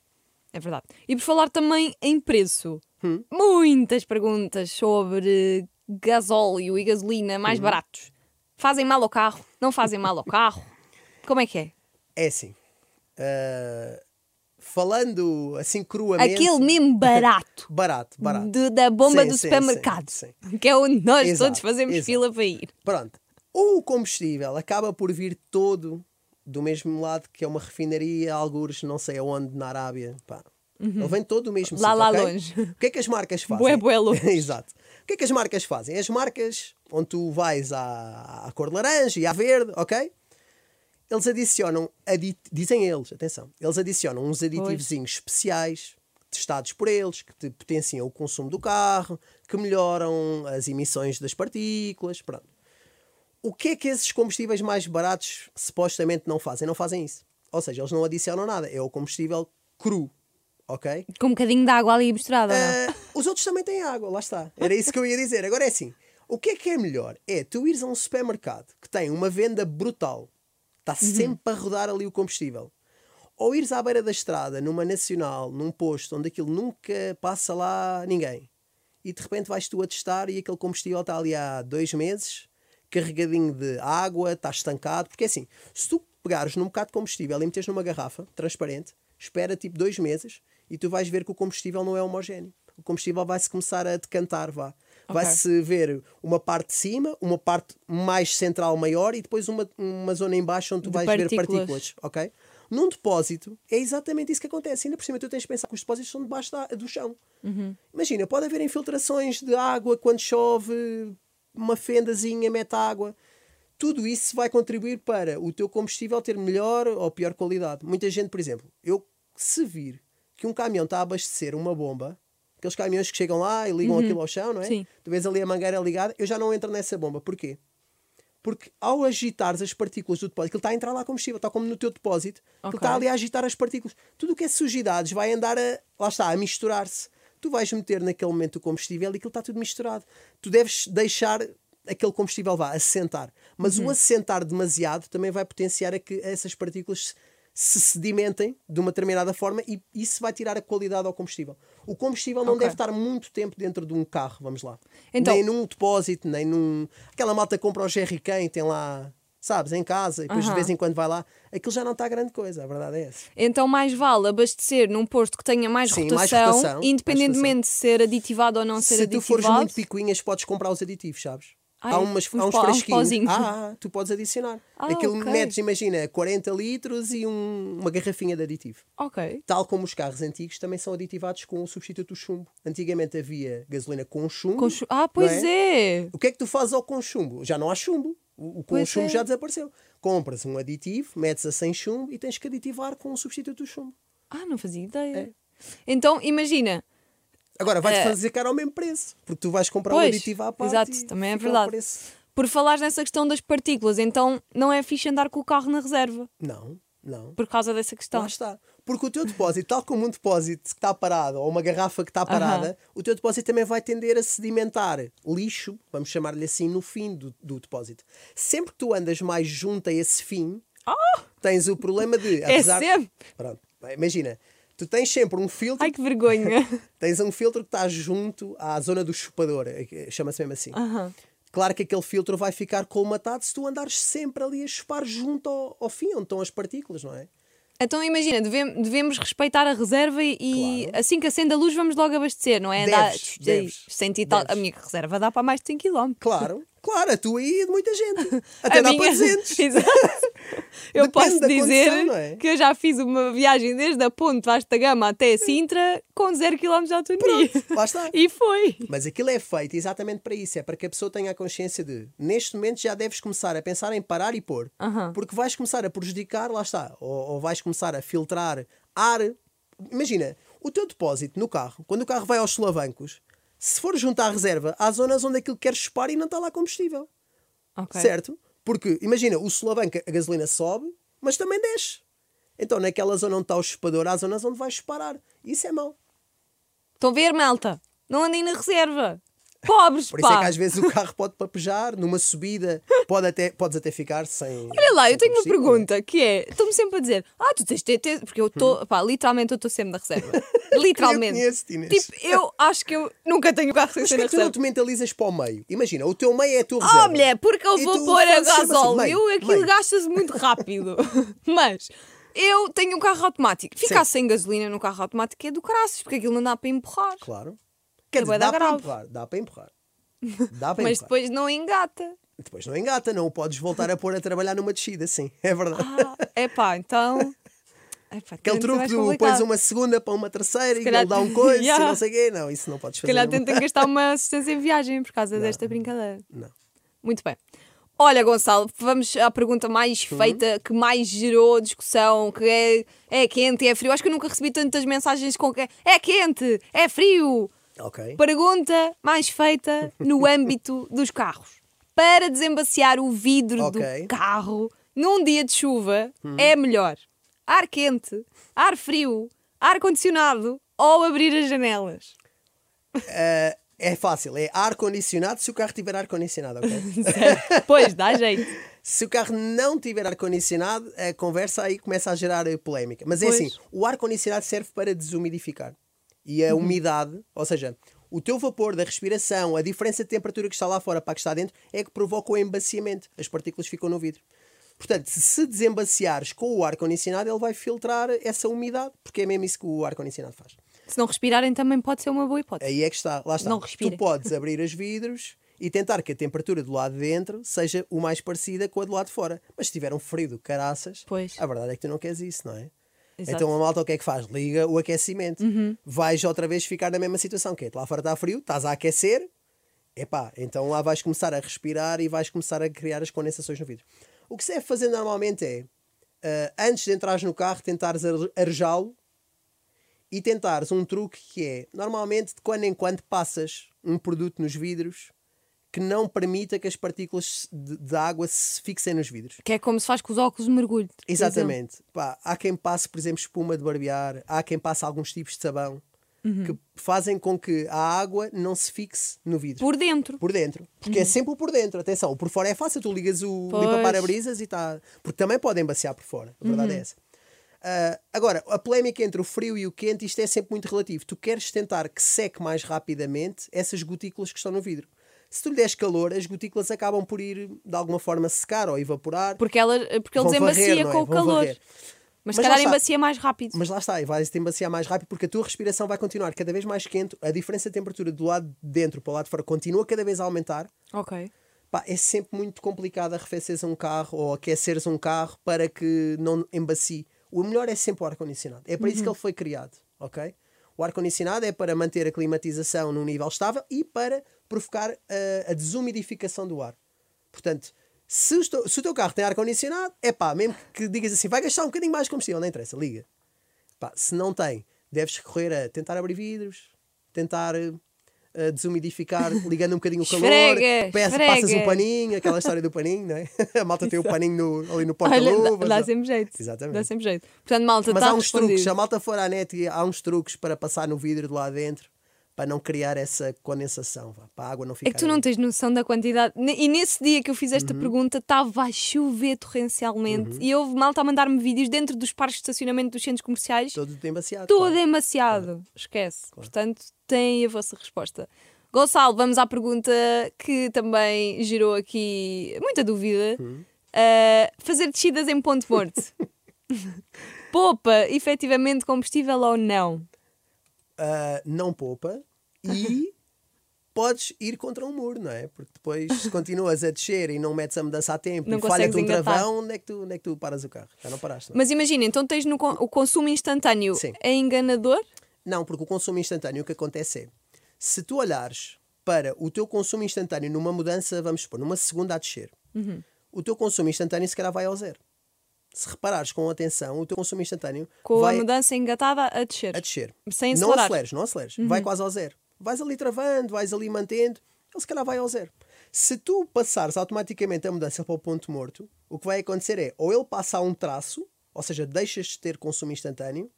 É verdade. E por falar também em preço, Hum. muitas perguntas sobre gasóleo e gasolina mais baratos. Fazem mal ao carro? Não fazem mal ao carro? Como é que é? É assim. ah, falando assim cruamente. Aquele mesmo barato. Barato, barato. de- da bomba Sim, do sim, supermercado. sim, Que é onde nós Exato, todos fazemos exato. fila para ir. Pronto. O combustível acaba por vir todo do mesmo lado que é uma refinaria, algures, não sei aonde, na Arábia. Pá. Ele vem todo do mesmo Uhum. Lá, sítio, lá ok? longe. O que é que as marcas fazem? Bué, bué longe. Exato. O que é que as marcas fazem? As marcas, onde tu vais à, à cor laranja e à verde, ok? Eles adicionam, adi- dizem eles, atenção, eles adicionam uns aditivozinhos especiais, testados por eles, que te potenciam o consumo do carro, que melhoram as emissões das partículas, pronto. O que é que esses combustíveis mais baratos supostamente não fazem? Não fazem isso. Ou seja, eles não adicionam nada. É o combustível cru, ok? Com um bocadinho de água ali misturada. Ah, os outros também têm água, lá está. Era isso que eu ia dizer. Agora é assim: o que é que é melhor? É tu ires a um supermercado que tem uma venda brutal, está sempre a rodar ali o combustível, ou ires à beira da estrada, numa nacional, num posto onde aquilo nunca passa lá ninguém, e de repente vais tu a testar e aquele combustível está ali há dois meses, carregadinho de água, está estancado. Porque é assim: se tu pegares num bocado de combustível e meteres numa garrafa transparente, espera tipo dois meses e tu vais ver que o combustível não é homogéneo. O combustível vai-se começar a decantar, vá. Vai-se ver uma parte de cima, uma parte mais central maior e depois uma, uma zona em baixo onde tu vais ver partículas. partículas, ok? Num depósito é exatamente isso que acontece. Ainda por cima tu tens de pensar que os depósitos são debaixo da- do chão. Imagina, pode haver infiltrações de água quando chove, uma fendazinha mete água. Tudo isso vai contribuir para o teu combustível ter melhor ou pior qualidade. Muita gente, por exemplo, eu se vir que um caminhão está a abastecer uma bomba, aqueles caminhões que chegam lá e ligam aquilo ao chão, não é? Sim. Tu vês ali a mangueira ligada, eu já não entro nessa bomba. Porquê? Porque ao agitares as partículas do depósito, ele está a entrar lá combustível, está como no teu depósito, ele Ok. está ali a agitar as partículas. Tudo o que é sujidades vai andar a, lá está, a misturar-se. Tu vais meter naquele momento o combustível e aquilo está tudo misturado. Tu deves deixar aquele combustível vá assentar. Mas Uhum. o assentar demasiado também vai potenciar a que essas partículas se sedimentem de uma determinada forma e isso vai tirar a qualidade ao combustível. O combustível não Ok. deve estar muito tempo dentro de um carro, vamos lá. Então- Nem num depósito, nem num. Aquela malta compra o jerrycan e tem lá, sabes, em casa, e depois de vez em quando vai lá. Aquilo já não está grande coisa, a verdade é essa. Então mais vale abastecer num posto que tenha mais, Sim, mais rotação, rotação, mais independentemente de ser aditivado ou não ser Se tu aditivado. fores muito picuinhas, podes comprar os aditivos, sabes? Ah, há, é? umas, Uns há uns pó- frasquinhos. pozinhos. Ah, tu podes adicionar. Ah, Aquilo ok. metes, imagina, 40 litros e um- uma garrafinha de aditivo. Ok. Tal como os carros antigos também são aditivados com o substituto do chumbo. Antigamente havia gasolina com chumbo. Com chu- Ah, pois é. O que é que tu fazes ao com chumbo? Já não há chumbo. O, o com Pois chumbo é. já desapareceu. Compras um aditivo, metes a sem chumbo e tens que aditivar com o substituto do chumbo. Ah, não fazia ideia. É. Então, imagina, Agora vais É. fazer caro ao mesmo preço, porque tu vais comprar um Pois, aditivo à parte. exato, também é verdade. por falares nessa questão das partículas, então não é fixe andar com o carro na reserva Não, não. por causa dessa questão. Lá está. Porque o teu depósito, tal como um depósito que está parado ou uma garrafa que está parada, o teu depósito também vai tender a sedimentar lixo, vamos chamar-lhe assim, no fim do, do depósito. Sempre que tu andas mais junto a esse fim, tens o problema de. É apesar- sempre. Pronto, imagina, tu tens sempre um filtro. Ai que vergonha. Tens um filtro que está junto à zona do chupador, é chama-se mesmo assim. Claro que aquele filtro vai ficar colmatado se tu andares sempre ali a chupar junto ao, ao fim, onde estão as partículas, não é? Então imagina, devem- devemos respeitar a reserva e, Claro. assim que acende a luz vamos logo abastecer, não é? Andar Deves, deves, 100 tal. A deves. minha reserva dá para mais de 100 km. Claro, claro, a tua e a de muita gente. Até a dá minha... para 200. Exato. Eu Depende posso dizer condição, é? que eu já fiz uma viagem desde a Ponte Vasta Gama até Sintra com 0 km de autonomia. Lá está. E foi. Mas aquilo é feito exatamente para isso, é para que a pessoa tenha a consciência de neste momento já deves começar a pensar em parar e pôr. Porque vais começar a prejudicar, lá está, ou, ou vais começar a filtrar ar. Imagina, o teu depósito no carro, quando o carro vai aos solavancos, se for junto à reserva, há zonas onde aquilo quer chupar e não está lá combustível. Ok. Certo? Porque, imagina, o solavanco, a gasolina sobe, mas também desce. Então, naquela zona onde está o chupador, há zonas onde vais parar. Isso é mau. Estão a ver, malta? Não andem na reserva. Pobres, Por isso pá. é que às vezes o carro pode papejar, numa subida, pode até, podes até ficar sem. Olha lá, eu sem tenho uma pergunta que é: estão-me sempre a dizer, ah, tu tens de ter. Porque eu estou, pá, literalmente eu estou sempre na reserva. Literalmente. conheço-te, Inês. tipo, eu acho que eu nunca tenho carro sem Mas ser na é que tu não reserva. te mentalizas para o meio? Imagina, o teu meio é a tua reserva. Oh, mulher, porque eu E vou tu pôr a assim, gasóleo, meio, aquilo gasta-se muito rápido. Mas eu tenho um carro automático. Ficar sem gasolina no carro automático é do caraças, porque aquilo não dá para empurrar. Claro. Quer É dizer, dá para empurrar. Dá para empurrar. Dá para Mas empurrar. depois não engata. Depois não engata, não o podes voltar a pôr a trabalhar numa descida, sim. É verdade. Ah, é pá, então. Epá, Aquele truque do pões uma segunda para uma terceira e calhar- ele dá um coice Yeah. não sei o quê. Não, isso não podes Se fazer. calhar não. tentem gastar uma assistência em viagem por causa desta brincadeira. Não. Muito bem. Olha, Gonçalo, vamos à pergunta mais Uhum. feita, que mais gerou discussão, que é, é quente, é frio. Acho que eu nunca recebi tantas mensagens com que é, é quente, é frio. Ok. Pergunta mais feita no âmbito dos carros. Para desembaciar o vidro Ok. Hum. do carro num dia de chuva, é melhor ar quente, ar frio, ar condicionado ou abrir as janelas? Eh, é fácil, é ar-condicionado se o carro tiver ar-condicionado, ok? Pois, dá jeito. se o carro não tiver ar-condicionado, a conversa aí começa a gerar polémica. Mas é Pois. assim, o ar-condicionado serve para desumidificar. E a umidade, ou seja, o teu vapor da respiração, a diferença de temperatura que está lá fora para a que está dentro, é que provoca o embaciamento. As partículas ficam no vidro. Portanto, se desembaciares com o ar-condicionado, ele vai filtrar essa umidade, porque é mesmo isso que o ar-condicionado faz. Se não respirarem, também pode ser uma boa hipótese. Aí é que está, lá está. Não respira. Tu podes abrir os vidros e tentar que a temperatura do lado de dentro seja o mais parecida com a do lado de fora. Mas se tiver um frio do caraças, Pois. a verdade é que tu não queres isso, não é? Exato. Uhum. Então a malta o que é que faz? Liga o aquecimento. Vais outra vez ficar na mesma situação, que é lá fora está frio, estás a aquecer, epá, então lá vais começar a respirar e vais começar a criar as condensações no vidro. O que se deve fazer normalmente é, ah, antes de entrares no carro, tentares are- arejá-lo e tentares um truque que é, normalmente, de quando em quando passas um produto nos vidros que não permita que as partículas de, de água se fixem nos vidros. Que é como se faz com os óculos de mergulho. Exatamente. Pá, há quem passe, por exemplo, espuma de barbear, há quem passe alguns tipos de sabão Uhum. que fazem com que a água não se fixe no vidro. Por dentro. Por dentro. Porque é sempre o por dentro. Atenção, o por fora é fácil, tu ligas o Uhum. Limpa-para-brisas e está. Porque também podem baciar por fora. A verdade Uhum. é essa. Ah, agora, a polémica entre o frio e o quente, isto é sempre muito relativo. Tu queres tentar que seque mais rapidamente essas gotículas que estão no vidro. Se tu lhe des calor, as gotículas acabam por ir de alguma forma secar ou evaporar. Porque, ela, porque ele Vão desembacia varrer, não é? com o Vão calor. varrer. Mas se calhar embacia mais rápido. Mas lá está, e vais te embaciar mais rápido porque a tua respiração vai continuar cada vez mais quente, a diferença de temperatura do lado de dentro para o lado de fora continua cada vez a aumentar. Ok. Pá, é sempre muito complicado arrefeceres um carro ou aqueceres um carro para que não embacie. O melhor é sempre o ar-condicionado. É para isso que ele foi criado, ok? O ar-condicionado é para manter a climatização num nível estável e para provocar a, a desumidificação do ar. Portanto, se o, teu- se o teu carro tem ar-condicionado, é pá, mesmo que digas assim, vai gastar um bocadinho mais de combustível, não interessa, liga. Se não tem, deves recorrer a tentar abrir vidros, tentar eh, desumidificar, ligando um bocadinho o calor, Esfrega, peça- passas esfrega. um paninho, aquela história do paninho, não é? A malta tem o paninho no- ali no Olha, dá, porta-luvas. dá sempre jeito. Exatamente. Dá sempre jeito. Portanto, malta, Mas está há uns respondido. truques, se a malta for à net, há uns truques para passar no vidro de lá dentro, para não criar essa condensação, vá, para a água não ficar. É que tu não tens noção da quantidade. E nesse dia que eu fiz Uhum. esta pergunta, estava a chover torrencialmente e houve malta a mandar-me vídeos dentro dos parques de estacionamento dos centros comerciais. Todo embaciado. Todo claro. demasiado. Esquece. Portanto, tem a vossa resposta. Gonçalo, vamos à pergunta que também gerou aqui muita dúvida. Hum. Uh, fazer descidas em ponto morto. Poupa efetivamente combustível ou não? Ah, não poupa e podes ir contra um muro, não é? Porque depois se continuas a descer e não metes a mudança a tempo Não e falha-te um engatar. travão, onde é, que tu, onde é que tu paras o carro? Já não paraste, não é? Mas imagina, então tens no o consumo instantâneo Sim. é enganador? Não, porque o consumo instantâneo o que acontece é, se tu olhares para o teu consumo instantâneo numa mudança, vamos supor, numa segunda a descer, Uhum. o teu consumo instantâneo se calhar vai ao zero. Se reparares com atenção, o teu consumo instantâneo Com vai a mudança engatada a descer. a descer. Sem não acelerar. Uhum. aceleres, não aceleres. Vai quase ao zero. Vais ali travando, vais ali mantendo, ele se calhar vai ao zero. Se tu passares automaticamente a mudança para o ponto morto, o que vai acontecer é ou ele passa a um traço, ou seja, deixas de ter consumo instantâneo,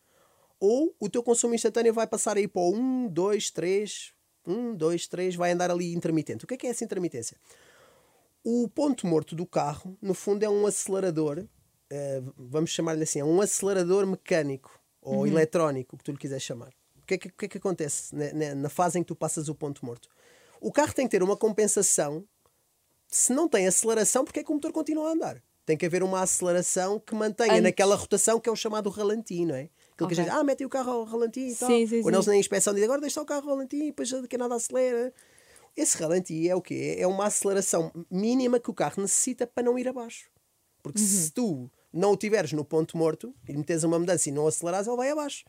ou o teu consumo instantâneo vai passar aí para o 1, 2, 3, 1, 2, 3, vai andar ali intermitente. O que é que é essa intermitência? O ponto morto do carro, no fundo, é um acelerador, eh, vamos chamar-lhe assim, é um acelerador mecânico ou eletrónico, o que tu lhe quiseres chamar. O que é que, que, é que acontece na, na- na fase em que tu passas o ponto morto? O carro tem que ter uma compensação. Se não tem aceleração, porque é que o motor continua a andar? Tem que haver uma aceleração que mantenha Antes. naquela rotação que é o chamado ralenti, não é? Aquilo que a gente, ah, mete o carro ao ralenti e tal. Sim, sim, Ou sim. na inspeção dizem, agora deixa o carro ao ralenti, depois daqui a nada acelera. Esse ralenti é o quê? É uma aceleração mínima que o carro necessita para não ir abaixo. Porque Uhum. se tu não o tiveres no ponto morto e metes uma mudança e não acelerares, ele vai abaixo.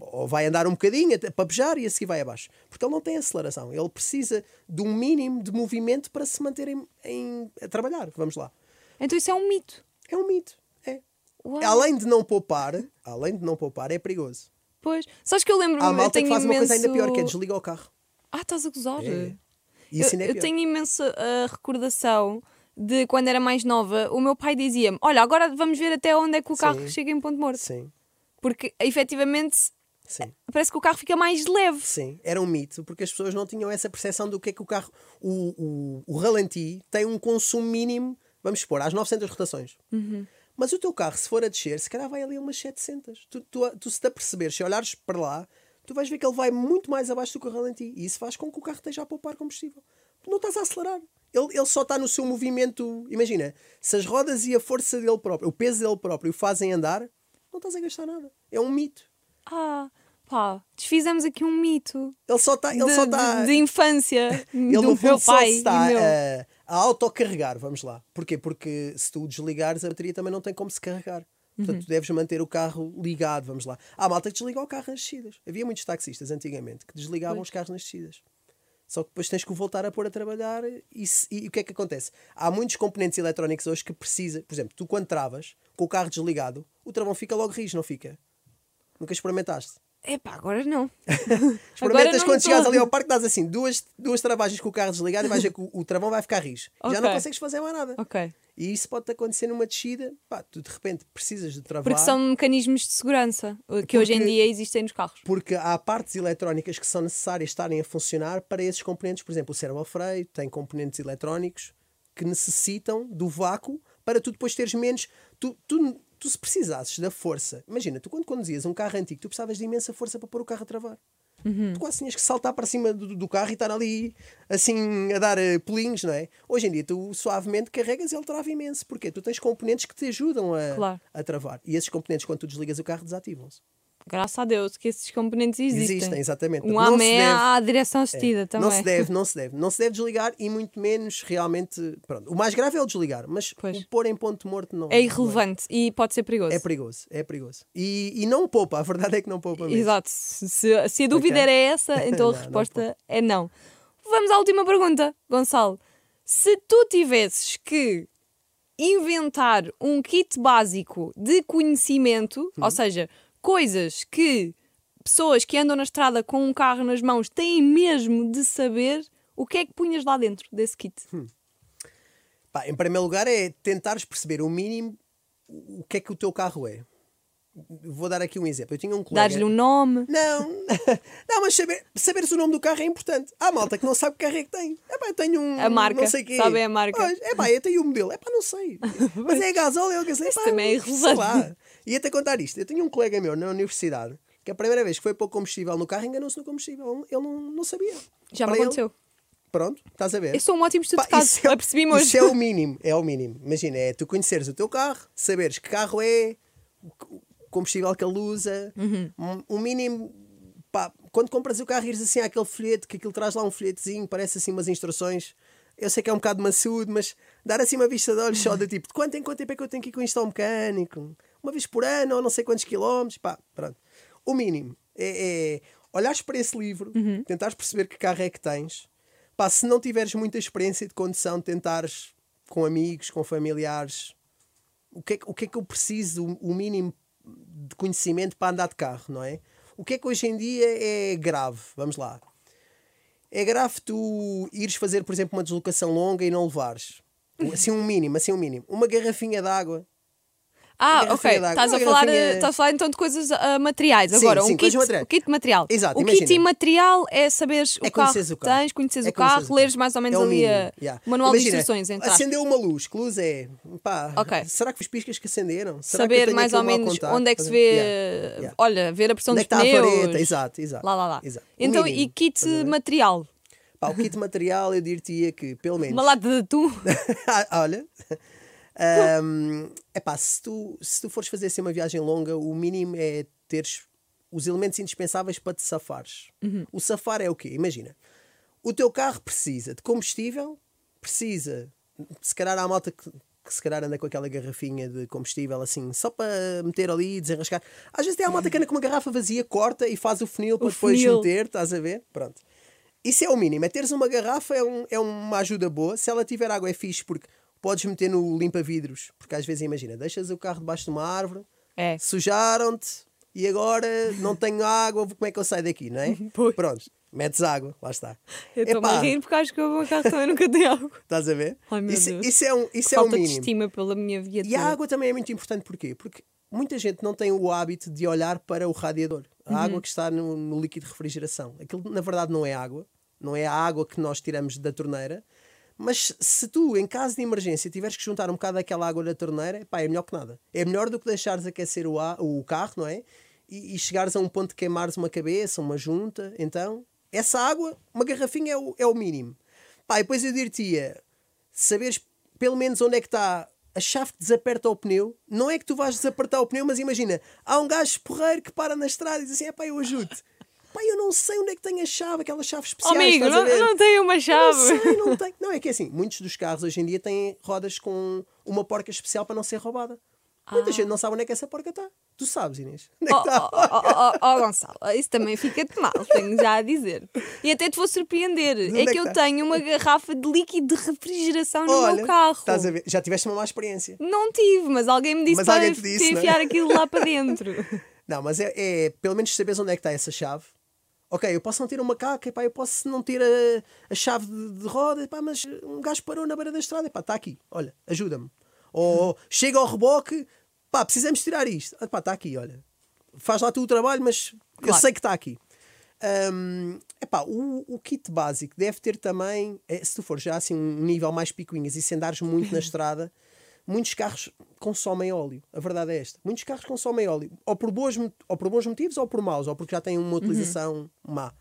Ou vai andar um bocadinho até papejar e a seguir vai abaixo. Porque ele não tem aceleração. Ele precisa de um mínimo de movimento para se manter em, em- a trabalhar. Vamos lá. Então isso é um mito. É um mito. É. Uau. Além de não poupar, além de não poupar, é perigoso. Pois. Sabes que eu lembro-me. Há malta que faz uma coisa ainda imenso- pior, que é desligar o carro. Ah, estás a gozar? É. Eu, ainda é eu tenho imensa uh, recordação de quando era mais nova, o meu pai dizia-me: Olha, agora vamos ver até onde é que o carro Sim. chega em ponto morto. Sim, Porque efetivamente sim. parece que o carro fica mais leve. Sim, era um mito, porque as pessoas não tinham essa percepção do que é que o carro. O, o, o ralenti tem um consumo mínimo, vamos supor, às 900 rotações. Mas o teu carro, se for a descer, se calhar vai ali a umas 700. Tu, tu, tu se te aperceberes, se olhares para lá, tu vais ver que ele vai muito mais abaixo do que o ralenti. E isso faz com que o carro esteja a poupar combustível. Tu não estás a acelerar. Ele, ele só está no seu movimento. Imagina, se as rodas e a força dele próprio, o peso dele próprio, o fazem andar, não estás a gastar nada. É um mito. Ah, pá, desfizemos aqui um mito Ele só está. Ele de, só está de- de infância Ele do meu pai. está e meu. a, a autocarregar, vamos lá. Porquê? Porque se tu desligares a bateria também não tem como se carregar. Portanto, Uhum. tu deves manter o carro ligado, vamos lá. Há malta que desliga o carro nas descidas. Havia muitos taxistas antigamente que desligavam os carros nas descidas. Só que depois tens que voltar a pôr a trabalhar e, se- e o que é que acontece? Há muitos componentes eletrónicos hoje que precisa, por exemplo, tu quando travas com o carro desligado, o travão fica logo rijo, não fica? Nunca experimentaste? Epá, agora não. Experimentas não quando tô. chegares ali ao parque, dás assim duas, duas travagens com o carro desligado e vais ver que o, o travão vai ficar rijo. Já Ok. não consegues fazer mais nada. Ok. E isso pode acontecer numa descida. Pá, tu de repente precisas de travar. Porque são mecanismos de segurança que hoje em Porque- dia existem nos carros. Porque há partes eletrónicas que são necessárias estarem a funcionar para esses componentes. Por exemplo, o servo-freio tem componentes eletrónicos que necessitam do vácuo para tu depois teres menos. Tu, tu, tu se precisasses da força. Imagina, tu quando conduzias um carro antigo, tu precisavas de imensa força para pôr o carro a travar. Tu quase tinhas que saltar para cima do, do carro e estar ali assim a dar eh, pulinhos, não é? Hoje em dia tu suavemente carregas e ele trava imenso. Porquê? Tu tens componentes que te ajudam a, Claro. a travar. E esses componentes, quando tu desligas o carro, desativam-se. Graças a Deus que esses componentes existem. Existem, exatamente. Um Não deve- à direção assistida também. Não se deve, não se deve. Não se deve desligar e muito menos realmente. Pronto, o mais grave é o desligar, mas Pois. o pôr em ponto morto não. É irrelevante e pode ser perigoso. não É, é perigoso, é perigoso. E, e não poupa, a verdade é que não poupa mesmo. Exato. Se, se a dúvida Ok. era essa, então Não, a não resposta é não. Vamos à última pergunta, Gonçalo. Se tu tivesses que inventar um kit básico de conhecimento, Uhum. ou seja, coisas que pessoas que andam na estrada com um carro nas mãos têm mesmo de saber, o que é que punhas lá dentro desse kit? Hum. Pá, em primeiro lugar é tentares perceber o mínimo o que é que o teu carro é. Vou dar aqui um exemplo. Eu tinha um colega. Dar-lhe um nome? Não, não, mas saber, saberes o nome do carro é importante. Há malta que não sabe que carro é que tem. É pá, eu tenho um. A marca, Não sei quê. sabem a marca. Pois, é pá, eu tenho um modelo. É pá, não sei. Mas é gasóleo, é gasóleo. Isso também é Sei irrelevante. E até contar isto. Eu tinha um colega meu na universidade que a primeira vez que foi pôr combustível no carro enganou-se no combustível. Ele não, não sabia. Já me Para ele, aconteceu. pronto, estás a ver? Eu sou um ótimo estudo de caso, é- apercebi-me hoje. Isso é o mínimo, é o mínimo. Imagina, é tu conheceres o teu carro, saberes que carro é, o combustível que ele usa, Uhum. um, um mínimo pá, quando compras o carro ires assim àquele folheto, que aquilo traz lá um folhetezinho, parece assim umas instruções. Eu sei que é um bocado maçudo, mas dar assim uma vista de olhos só do tipo de quanto em quanto tempo é que eu tenho que ir com isto ao mecânico? Uma vez por ano ou não sei quantos quilómetros, pá, pronto. O mínimo é, é olhares para esse livro, tentares perceber que carro é que tens. Pá, se não tiveres muita experiência de condução, tentares com amigos, com familiares, o que é, que- o que, é que eu preciso, o- o mínimo de conhecimento para andar de carro, não é? O que é que hoje em dia é grave? Vamos lá. É grave tu ires fazer, por exemplo, uma deslocação longa e não levares. Assim um mínimo, assim um mínimo. Uma garrafinha de água. Ah, garrafinha ok. água. Estás a, Uma falar, garrafinha- estás a falar então de coisas ah, materiais. Sim, Agora, sim, um, coisas kit, materiais. o kit material. Exato, o imagina. kit imaterial é saberes o, É carro o que carro. tens, conheces É o carro, o leres mais ou menos É o ali mínimo, a- yeah. o manual Imagina, de instruções. Então. Acendeu uma luz, que luz é? Pá, Ok. será que os piscas que acenderam? Será que Saber tenho mais ou menos onde é que se vê. Yeah, yeah. Olha, ver a pressão Onde é dos que está a pneus. vareta? Exato, exato. Lá, lá, lá. Exato. Então, mínimo, e kit a material? Pá, o kit material eu diria que pelo menos. Uma lata de atum. Ah, Olha. É epá, se tu, se tu fores fazer assim uma viagem longa, o mínimo é teres os elementos indispensáveis para te safares. O safar é o quê? Imagina, o teu carro precisa de combustível, precisa, se calhar há malta que, que se calhar anda com aquela garrafinha de combustível assim, só para meter ali e desenrascar. Às vezes tem a malta que anda com uma garrafa vazia, corta e faz o funil para depois funil. meter, estás a ver? Pronto. Isso é o mínimo. É teres uma garrafa é, um- é uma ajuda boa. Se ela tiver água é fixe porque podes meter no limpa-vidros. Porque às vezes, imagina, deixas o carro debaixo de uma árvore, É. sujaram-te e agora não tenho água, como é que eu saio daqui, não é? Pois. Pronto, metes água, lá está. Eu estou-me Epá, a rir porque acho que o meu carro também nunca tem água. Estás a ver? Ai, isso, isso é, um, isso é de mínimo. estima pela minha viatura. E a água também é muito importante porquê? Porque muita gente não tem o hábito de olhar para o radiador. A Uhum. água que está no, no líquido de refrigeração. Aquilo na verdade não é água, não é a água que nós tiramos da torneira. Mas se tu, em caso de emergência, tiveres que juntar um bocado daquela água da torneira, pá, é melhor que nada. É melhor do que deixares aquecer o, a- o carro, não é? E, e chegares a um ponto de queimares uma cabeça, uma junta. Então, essa água, uma garrafinha é o, é o mínimo. Pá, e depois eu diria saberes pelo menos onde é que está a chave que desaperta o pneu. Não é que tu vais desapertar o pneu, mas imagina, há um gajo porreiro que para na estrada e diz assim: é pá, eu ajudo. Pá, eu não sei onde é que tem a chave, aquela chave Oh, especial. amigo, estás a não, não tenho uma Não chave. sei, não tem. Não, é que é assim, muitos dos carros hoje em dia têm rodas com uma porca especial para não ser roubada. Muita gente não sabe onde é que essa porca está. Tu sabes, Inês? Onde é Oh, que está? oh, oh, oh, oh, Gonçalo, isso também fica-te mal, tenho já a dizer. E até te vou surpreender. É é que que eu tá? tenho uma garrafa de líquido de refrigeração no Olha, meu carro. estás a ver? Já tiveste uma má experiência. Não tive, mas alguém me disse Mas para disse, não é? enfiar aquilo lá para dentro. Não, mas é, é pelo menos saberes onde é que está essa chave. Ok, eu posso não ter uma caca, epá, eu posso não ter a, a chave de, de roda, epá, mas um gajo parou na beira da estrada, epá, está aqui, olha, ajuda-me. Ou chega ao reboque, pá, precisamos tirar isto, epá, está aqui, olha. Faz lá tu o trabalho, mas eu Claro. sei que está aqui. Hum, epá, o, o kit básico deve ter também, eh, se tu for já assim um nível mais picuinhas e se andares muito na estrada, muitos carros consomem óleo. A verdade é esta. Muitos carros consomem óleo. Ou por, boas, ou por bons motivos ou por maus, ou porque já têm Uhum. uma utilização má.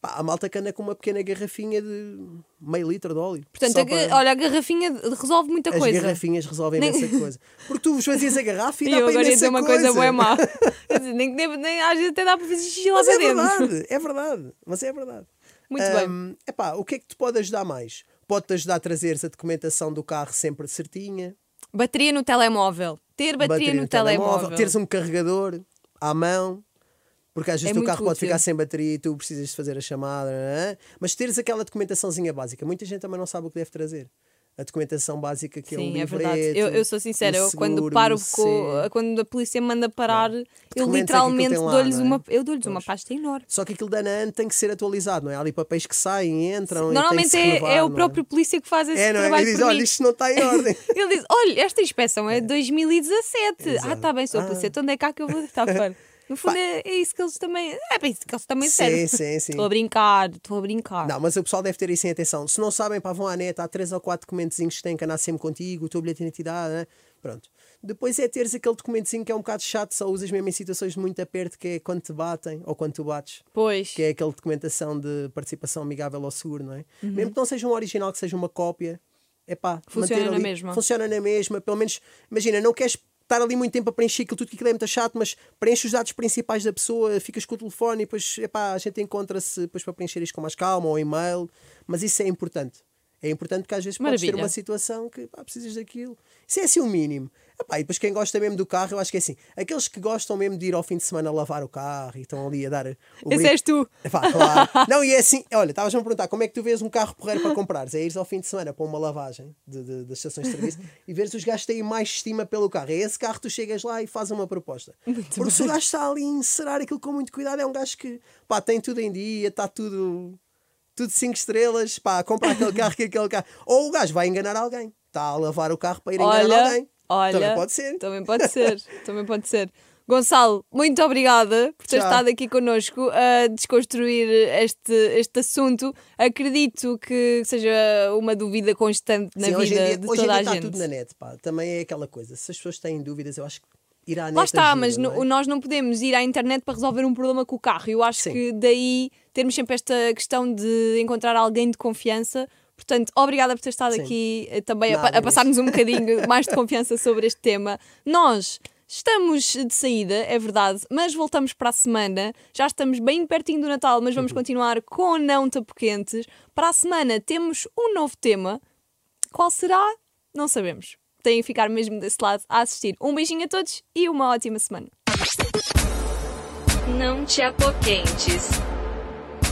Pá, a malta anda com uma pequena garrafinha de meio litro de óleo. Portanto, a para- olha, a garrafinha resolve muita as coisa. garrafinhas resolvem Nem- imensa coisa. Porque tu esvazias a garrafa e, E dá para imensa uma coisa coisa boa má. Nem, nem, nem, às vezes até dá para fazer xixi lá Mas para é dentro. verdade, é verdade. Mas é verdade. Muito bem. Hum, epá, o que é que te pode ajudar mais? Pode-te ajudar a trazeres a documentação do carro sempre certinha. Bateria no telemóvel. Ter bateria, no, telemóvel. Teres um carregador à mão. Porque às vezes É o teu carro muito pode útil. ficar sem bateria e tu precisas de fazer a chamada. é? Mas teres aquela documentaçãozinha básica. Muita gente também não sabe o que deve trazer. A documentação básica que é o Sim, é livreto, verdade. Eu, eu sou sincera, o eu quando seguro, paro, com, quando a polícia me manda parar, eu é literalmente dou-lhes é? uma, eu dou-lhes uma pasta enorme. Só que aquilo da ANAN tem que ser atualizado, não é? Há ali papéis que saem, entram. e Normalmente se é, renovar, é o não próprio polícia que faz esse É, não é? trabalho Ele diz: olha, isto não está em ordem. Ele diz: olha, esta inspeção é de 2017. Ah, Exato. está bem, sou Ah. polícia, então onde é cá que eu vou estar fora? No fundo, é, é isso que eles também. É para isso que eles também servem. sim, sim, sim. Estou a brincar, estou a brincar. Não, mas o pessoal deve ter isso em atenção. Se não sabem, pá, vão à net, há três ou quatro documentozinhos que têm que andar sempre contigo, o teu bilhete de identidade, né? pronto. Depois é teres aquele documentozinho que é um bocado chato, só usas mesmo em situações muito aperto, que é quando te batem ou quando tu bates. Pois. Que é aquela documentação de participação amigável ao seguro, não é? Uhum. Mesmo que não seja um original, que seja uma cópia, é pá, Funciona na mesma. Funciona na mesma, pelo menos, imagina, não queres estar ali muito tempo a preencher aquilo tudo que aquilo é muito chato, mas preenche os dados principais da pessoa, ficas com o telefone e depois epá, a gente encontra-se depois para preencher isto com mais calma ou e-mail, mas isso é importante. É importante porque às vezes podes ter Maravilha. uma situação que pá, precisas daquilo. Isso é assim o mínimo. Epá, e depois quem gosta mesmo do carro, eu acho que é assim. Aqueles que gostam mesmo de ir ao fim de semana lavar o carro e estão ali a dar. O Esse és tu. Epá, claro. Não, e é assim, olha, estavas a me perguntar como é que tu vês um carro porreiro para comprares? É ires ao fim de semana para uma lavagem de, de- das estações de serviço e veres os gajos têm mais estima pelo carro. É esse carro que tu chegas lá e fazes uma proposta. Porque se o gajo está ali a encerar aquilo com muito cuidado, é um gajo que pá, tem tudo em dia, está tudo. Tudo 5 estrelas, pá, compra aquele carro que aquele carro. Ou o gajo vai enganar alguém, está a lavar o carro para ir enganar Olha, alguém. Olha. Também pode ser. Também pode ser. também pode ser. Gonçalo, muito obrigada por ter Tchau. estado aqui connosco a desconstruir este, este assunto. Acredito que seja uma dúvida constante na Sim, vida dia, de toda a está gente. tudo na net, pá. Também é aquela coisa. Se as pessoas têm dúvidas, eu acho que ir à net. Lá está, ajuda, mas não é? nós não podemos ir à internet para resolver um problema com o carro. Eu acho Sim. que daí termos sempre esta questão de encontrar alguém de confiança. Portanto, obrigada por ter estado Sim. aqui eh, também a, Nada, a Inês. passar-nos um bocadinho mais de confiança sobre este tema. Nós estamos de saída, é verdade, mas voltamos para a semana. Já estamos bem pertinho do Natal, mas Uhum. vamos continuar com Não Tapo Quentes. Para a semana temos um novo tema. Qual será? Não sabemos. Têm que ficar mesmo desse lado a assistir. Um beijinho a todos e uma ótima semana. Não te apoquentes.